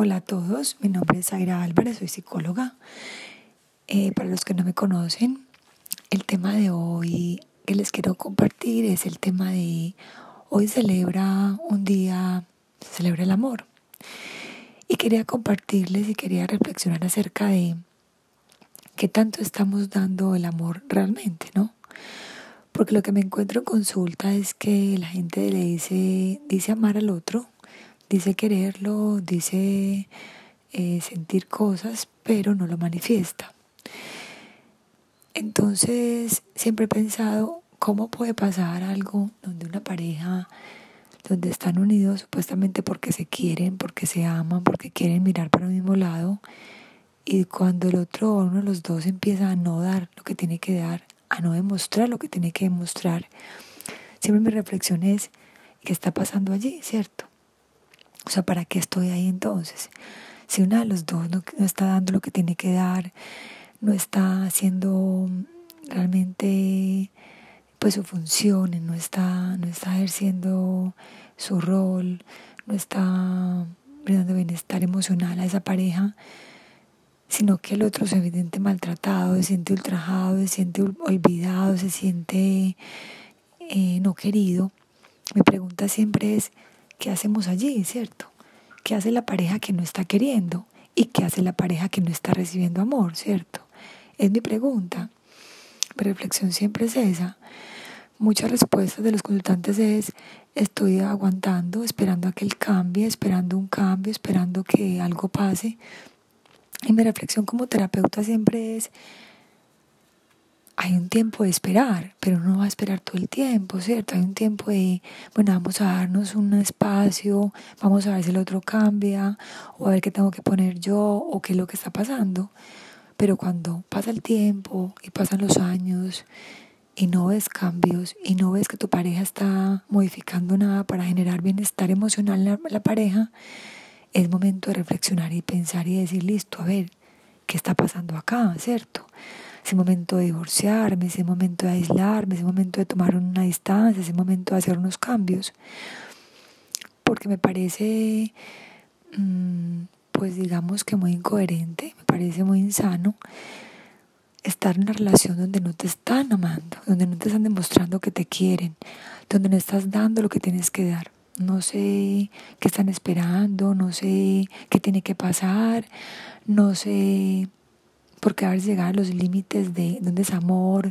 Hola a todos, mi nombre es Aira Álvarez, soy psicóloga. Eh, para los que no me conocen, el tema de hoy que les quiero compartir es el tema de hoy celebra un día, se celebra el amor. Y quería compartirles y quería reflexionar acerca de qué tanto estamos dando el amor realmente, ¿no? Porque lo que me encuentro en consulta es que la gente le dice, dice amar al otro, dice quererlo, dice eh, sentir cosas, pero no lo manifiesta. Entonces siempre he pensado cómo puede pasar algo donde una pareja, donde están unidos supuestamente porque se quieren, porque se aman, porque quieren mirar para el mismo lado, y cuando el otro o uno de los dos empieza a no dar lo que tiene que dar, a no demostrar lo que tiene que demostrar, siempre mi reflexión es, ¿qué está pasando allí, cierto? O sea, ¿para qué estoy ahí entonces? Si uno de los dos no, está dando lo que tiene que dar, no está haciendo realmente pues su función, no está, no está ejerciendo su rol, no está brindando bienestar emocional a esa pareja, sino que el otro se siente maltratado, se siente ultrajado, se siente olvidado, se siente eh, no querido. Mi pregunta siempre es, ¿qué hacemos allí, cierto? ¿Qué hace la pareja que no está queriendo? ¿Y qué hace la pareja que no está recibiendo amor, cierto? Es mi pregunta. Mi reflexión siempre es esa. Muchas respuestas de los consultantes es, estoy aguantando, esperando a que él cambie, esperando un cambio, esperando que algo pase. Y mi reflexión como terapeuta siempre es, hay un tiempo de esperar, pero no va a esperar todo el tiempo, ¿cierto? Hay un tiempo de, bueno, vamos a darnos un espacio, vamos a ver si el otro cambia, o a ver qué tengo que poner yo, o qué es lo que está pasando. Pero cuando pasa el tiempo y pasan los años y no ves cambios y no ves que tu pareja está modificando nada para generar bienestar emocional en la, pareja, es momento de reflexionar y pensar y decir, listo, a ver, ¿qué está pasando acá? ¿Cierto? Ese momento de divorciarme, ese momento de aislarme, ese momento de tomar una distancia, ese momento de hacer unos cambios. Porque me parece, mm, pues digamos que muy incoherente, me parece muy insano estar en una relación donde no te están amando, donde no te están demostrando que te quieren, donde no estás dando lo que tienes que dar. No sé qué están esperando, no sé qué tiene que pasar, no sé porque veces llegar a los límites de, un desamor,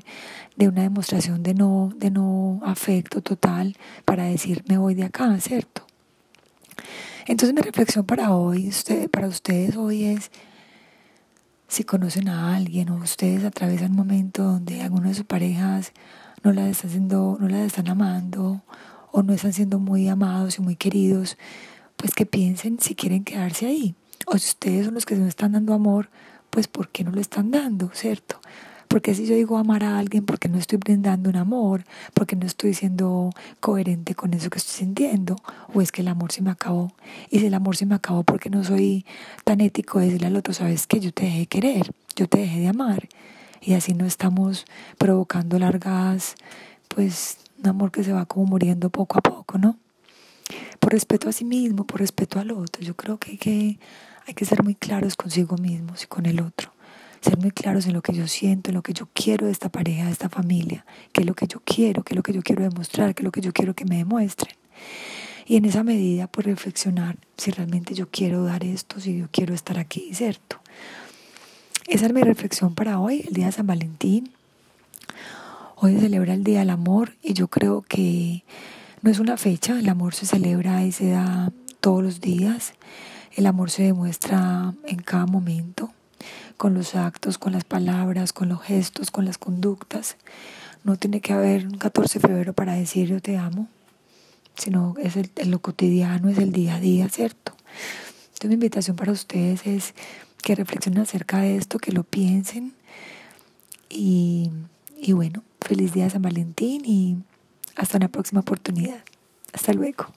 de una demostración de no, de no afecto total para decir me voy de acá, ¿cierto? Entonces mi reflexión para hoy, para ustedes hoy es si conocen a alguien o ustedes atraviesan un momento donde alguna de sus parejas no la están haciendo, no están amando o no están siendo muy amados y muy queridos, pues que piensen si quieren quedarse ahí. O si ustedes son los que no están dando amor, pues ¿por qué no lo están dando, cierto? Porque si yo digo amar a alguien, porque no estoy brindando un amor, porque no estoy siendo coherente con eso que estoy sintiendo, o es que el amor se me acabó. Y si el amor se me acabó, porque no soy tan ético de decirle al otro, sabes que yo te dejé de querer, yo te dejé de amar. Y así no estamos provocando largas, pues un amor que se va como muriendo poco a poco, ¿no? Por respeto a sí mismo, por respeto al otro. Yo creo que, que hay que ser muy claros consigo mismos y con el otro. Ser muy claros en lo que yo siento, en lo que yo quiero de esta pareja, de esta familia, qué es lo que yo quiero, qué es lo que yo quiero demostrar, qué es lo que yo quiero que me demuestren. Y en esa medida, pues reflexionar si realmente yo quiero dar esto, si yo quiero estar aquí, ¿cierto? Esa es mi reflexión para hoy, el día de San Valentín. Hoy se celebra el Día del Amor y yo creo que no es una fecha, el amor se celebra y se da todos los días. El amor se demuestra en cada momento, con los actos, con las palabras, con los gestos, con las conductas. No tiene que haber un 14 de febrero para decir yo te amo, sino es el, lo cotidiano, es el día a día, ¿cierto? Entonces mi invitación para ustedes es que reflexionen acerca de esto, que lo piensen y, y bueno, feliz día de San Valentín y hasta una próxima oportunidad. Hasta luego.